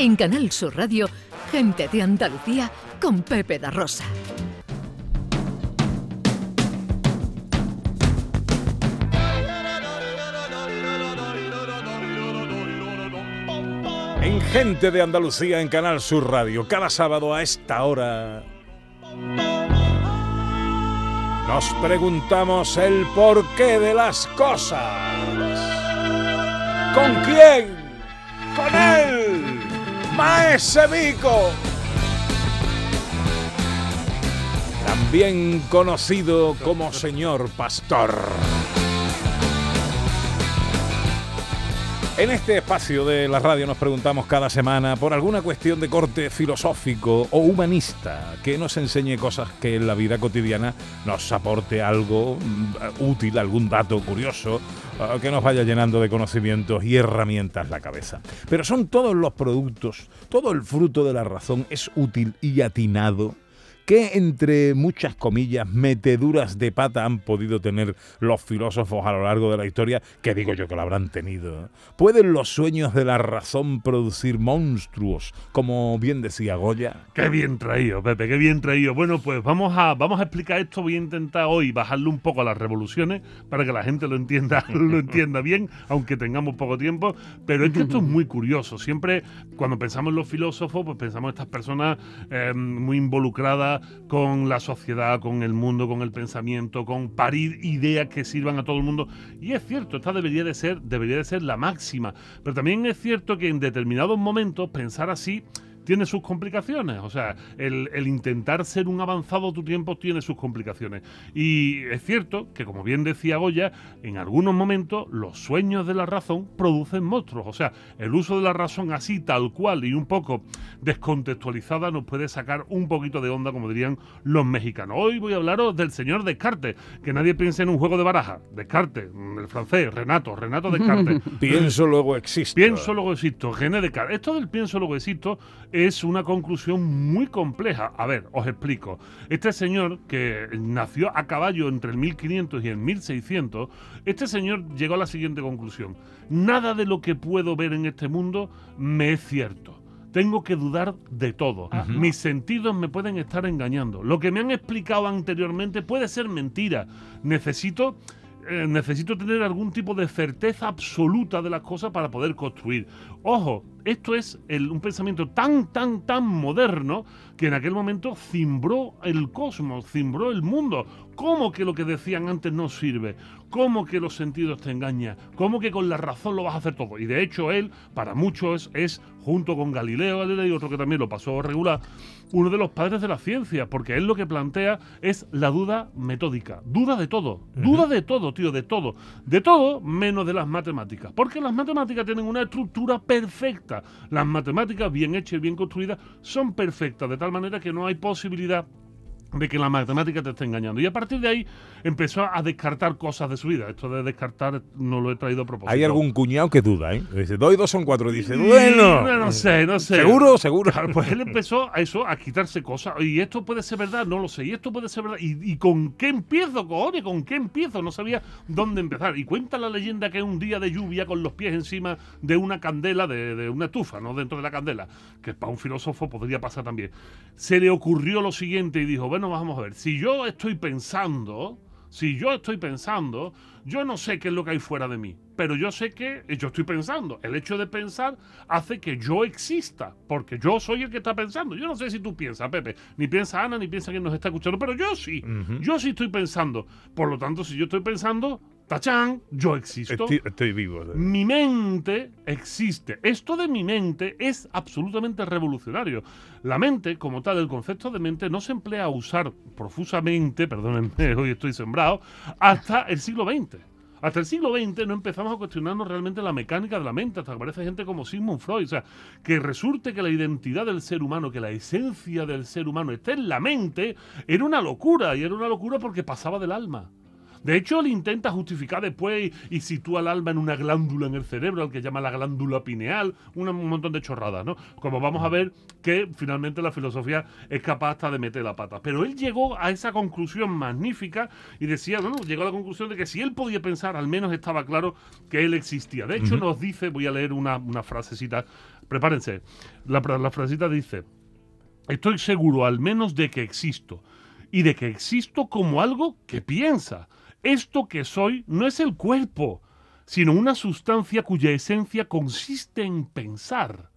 En Canal Sur Radio, Gente de Andalucía con Pepe da Rosa. En Gente de Andalucía en Canal Sur Radio, cada sábado a esta hora. Nos preguntamos el porqué de las cosas. ¿Con quién? ¡Con él! ¡Maese Vico! También conocido como señor pastor. En este espacio de la radio nos preguntamos cada semana por alguna cuestión de corte filosófico o humanista que nos enseñe cosas que en la vida cotidiana nos aporte algo mm, útil, algún dato curioso, ah, que nos vaya llenando de conocimientos y herramientas la cabeza. Pero son todos los productos, todo el fruto de la razón es útil y atinado ¿Qué, entre muchas comillas, meteduras de pata han podido tener los filósofos a lo largo de la historia? Que digo yo que lo habrán tenido. ¿Pueden los sueños de la razón producir monstruos, como bien decía Goya? Qué bien traído, Pepe, qué bien traído. Bueno, pues vamos a, vamos a explicar esto. Voy a intentar hoy bajarle un poco a las revoluciones para que la gente lo entienda, lo entienda bien, aunque tengamos poco tiempo. Pero es que esto es muy curioso. Siempre, cuando pensamos en los filósofos, pues pensamos en estas personas eh, muy involucradas con la sociedad, con el mundo, con el pensamiento, con parir ideas que sirvan a todo el mundo. Y es cierto, esta debería de ser, debería de ser la máxima. Pero también es cierto que en determinados momentos pensar así tiene sus complicaciones. O sea, el, intentar ser un avanzado tu tiempo tiene sus complicaciones. Y es cierto que, como bien decía Goya, en algunos momentos los sueños de la razón producen monstruos. O sea, el uso de la razón así, tal cual y un poco descontextualizada nos puede sacar un poquito de onda, como dirían los mexicanos. Hoy voy a hablaros del señor Descartes, que nadie piense en un juego de baraja. Descartes, el francés, Renato, Renato Descartes. pienso luego existo. Pienso luego existo, René Descartes. Esto del pienso luego existo es una conclusión muy compleja. A ver, os explico. Este señor que nació a caballo entre el 1500 y el 1600, este señor llegó a la siguiente conclusión. Nada de lo que puedo ver en este mundo me es cierto tengo que dudar de todo. Mis sentidos me pueden estar engañando. Lo que me han explicado anteriormente puede ser mentira. Necesito eh, necesito tener algún tipo de certeza absoluta de las cosas para poder construir. Ojo, esto es un pensamiento tan, tan, tan moderno que en aquel momento cimbró el cosmos, cimbró el mundo. ¿Cómo que lo que decían antes no sirve? ¿Cómo que los sentidos te engañan? ¿Cómo que con la razón lo vas a hacer todo? Y de hecho él, para muchos, es, junto con Galileo Galilei y otro que también lo pasó regular, uno de los padres de la ciencia, porque él lo que plantea es la duda metódica. Duda de todo, duda de todo, tío, de todo. De todo menos de las matemáticas. Porque las matemáticas tienen una estructura perfecta. Las matemáticas bien hechas y bien construidas son perfectas, de tal manera que no hay posibilidad de que la matemática te está engañando. Y a partir de ahí empezó a descartar cosas de su vida. Esto de descartar no lo he traído a propósito. Hay algún cuñado que duda, ¿eh? Dice, dos y dos son cuatro. Dice, bueno. No, sé, no sé. ¿Seguro? Seguro. Pues él empezó a eso, a quitarse cosas. Y esto puede ser verdad, no lo sé. Y esto puede ser verdad. ¿Y, con qué empiezo, cojones? ¿Con qué empiezo? No sabía dónde empezar. Y cuenta la leyenda que un día de lluvia con los pies encima de una candela, de, de una estufa, ¿no? Dentro de la candela. Que para un filósofo podría pasar también. Se le ocurrió lo siguiente y dijo, bueno, vamos a ver. Si yo estoy pensando si yo estoy pensando, yo no sé qué es lo que hay fuera de mí, pero yo sé que yo estoy pensando. El hecho de pensar hace que yo exista, porque yo soy el que está pensando. Yo no sé si tú piensas, Pepe, ni piensa Ana, ni piensa quien nos está escuchando, pero yo sí. Yo sí estoy pensando. Por lo tanto, si yo estoy pensando, ¡Tachán! Yo existo. Estoy, vivo. Mi mente existe. Esto de mi mente es absolutamente revolucionario. La mente, como tal, el concepto de mente no se emplea a usar profusamente, perdónenme, hoy estoy sembrado, hasta el siglo XX. Hasta el siglo XX no empezamos a cuestionarnos realmente la mecánica de la mente, hasta que aparece gente como Sigmund Freud. O sea, que resulte que la identidad del ser humano, que la esencia del ser humano esté en la mente, era una locura. Y era una locura porque pasaba del alma. De hecho, él intenta justificar después y, sitúa el alma en una glándula en el cerebro, al que llama la glándula pineal, un montón de chorradas, ¿no? Como vamos a ver que finalmente la filosofía es capaz hasta de meter la pata. Pero él llegó a esa conclusión magnífica y decía, bueno, llegó a la conclusión de que si él podía pensar, al menos estaba claro que él existía. De hecho, nos dice, voy a leer una, una frasecita, prepárense, la, la frasecita dice, estoy seguro al menos de que existo y de que existo como algo que piensa. Esto que soy no es el cuerpo, sino una sustancia cuya esencia consiste en pensar.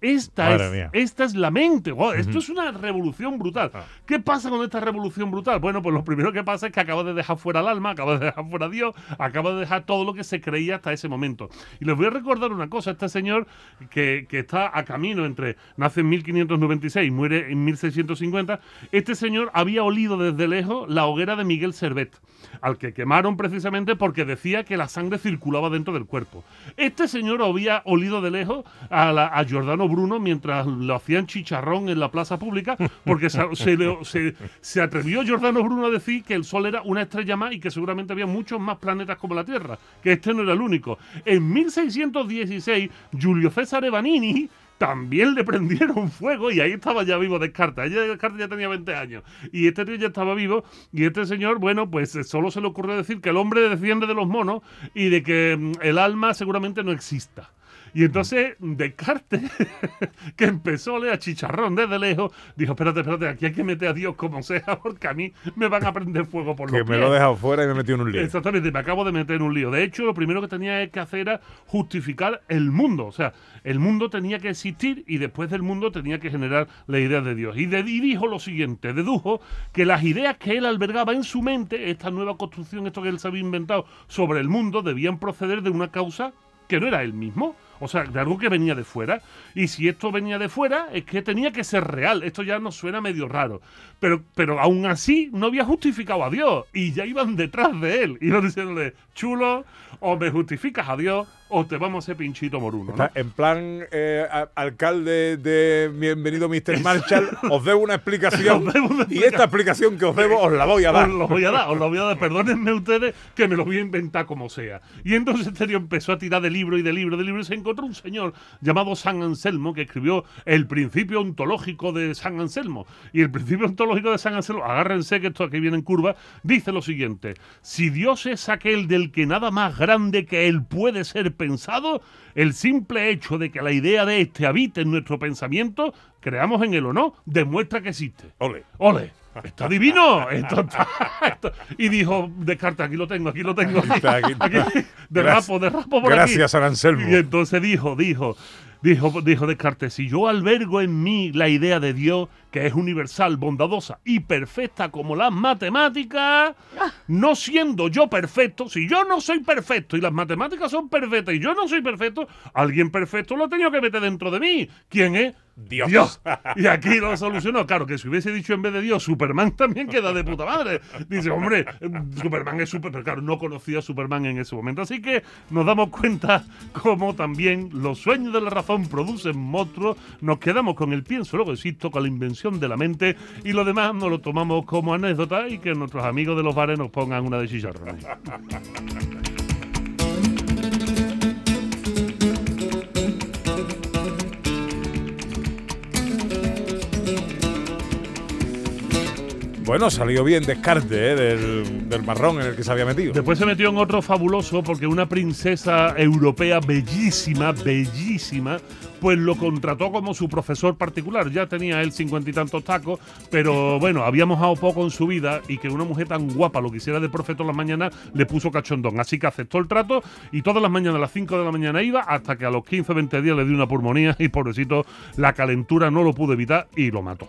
Esta es, esta es la mente. Esto es una revolución brutal. Ah. ¿Qué pasa con esta revolución brutal? Bueno, pues lo primero que pasa es que acaba de dejar fuera el alma, acaba de dejar fuera a Dios, acaba de dejar todo lo que se creía hasta ese momento. Y les voy a recordar una cosa. Este señor que, que está a camino entre, nace en 1596 y muere en 1650, este señor había olido desde lejos la hoguera de Miguel Servet, al que quemaron precisamente porque decía que la sangre circulaba dentro del cuerpo. Este señor había olido de lejos a, la, a Giordano Bruno mientras lo hacían chicharrón en la plaza pública, porque se, atrevió Giordano Bruno a decir que el Sol era una estrella más y que seguramente había muchos más planetas como la Tierra, que este no era el único. En 1616, Giulio César Evanini también le prendieron fuego y ahí estaba ya vivo Descartes. Ella Descartes ya tenía 20 años y este tío ya estaba vivo y este señor, bueno, pues solo se le ocurrió decir que el hombre desciende de los monos y de que mm, el alma seguramente no exista. Y entonces Descartes, que empezó a leer a chicharrón desde lejos, dijo, espérate, espérate, aquí hay que meter a Dios como sea, porque a mí me van a prender fuego por los Que me lo he dejado fuera y me he metido en un lío. Exactamente, me acabo de meter en un lío. De hecho, lo primero que tenía que hacer era justificar el mundo. O sea, el mundo tenía que existir y después del mundo tenía que generar la idea de Dios. Y, y dijo lo siguiente, dedujo que las ideas que él albergaba en su mente, esta nueva construcción, esto que él se había inventado sobre el mundo, debían proceder de una causa que no era él mismo. O sea, de algo que venía de fuera. Y si esto venía de fuera, es que tenía que ser real. Esto ya nos suena medio raro. Pero, pero aún así no había justificado a Dios. Y ya iban detrás de él. Iban diciéndole, chulo, o me justificas a Dios, o te vamos a hacer pinchito moruno. ¿no? En plan, eh, alcalde de Bienvenido Mr. Marshall, os debo una explicación. y esta explicación que os debo os la voy a dar. Os la voy a dar, os la voy a dar. Perdónenme ustedes que me lo voy a inventar como sea. Y entonces este empezó a tirar de libro y de libro, de libro, y se encontró un señor llamado San Anselmo que escribió el principio ontológico de San Anselmo. Y el principio ontológico de San Anselmo, agárrense que esto aquí viene en curva, dice lo siguiente: Si Dios es aquel del que nada más grande que él puede ser pensado, el simple hecho de que la idea de este habite en nuestro pensamiento, creamos en él o no, demuestra que existe. Ole. Ole. Está divino. Esto Y dijo Descartes, aquí lo tengo, aquí lo tengo. Aquí, de rapo, de rapo por Gracias, Anselmo. Y entonces dijo, dijo, dijo, dijo Descartes, si yo albergo en mí la idea de Dios, que es universal, bondadosa y perfecta como las matemáticas, no siendo yo perfecto, si yo no soy perfecto y las matemáticas son perfectas y yo no soy perfecto, alguien perfecto lo ha tenido que meter dentro de mí. ¿Quién es? Dios. Y aquí lo solucionó. Claro, que si hubiese dicho en vez de Dios, Superman también queda de puta madre. Dice, hombre, Superman es super, pero claro, no conocía a Superman en ese momento. Así que nos damos cuenta cómo también los sueños de la razón producen monstruos. Nos quedamos con el pienso, luego existo, con la invención de la mente y lo demás nos lo tomamos como anécdota y que nuestros amigos de los bares nos pongan una de chicharrones. Bueno, salió bien descarte ¿eh? del, del, marrón en el que se había metido. Después se metió en otro fabuloso porque una princesa europea bellísima, bellísima, pues lo contrató como su profesor particular. Ya tenía él cincuenta y tantos tacos, pero bueno, había mojado poco en su vida y que una mujer tan guapa lo quisiera de profe todas las mañanas le puso cachondón. Así que aceptó el trato y todas las mañanas a las 5 de la mañana iba hasta que a los 15 o 20 días le dio una pulmonía y pobrecito la calentura no lo pudo evitar y lo mató.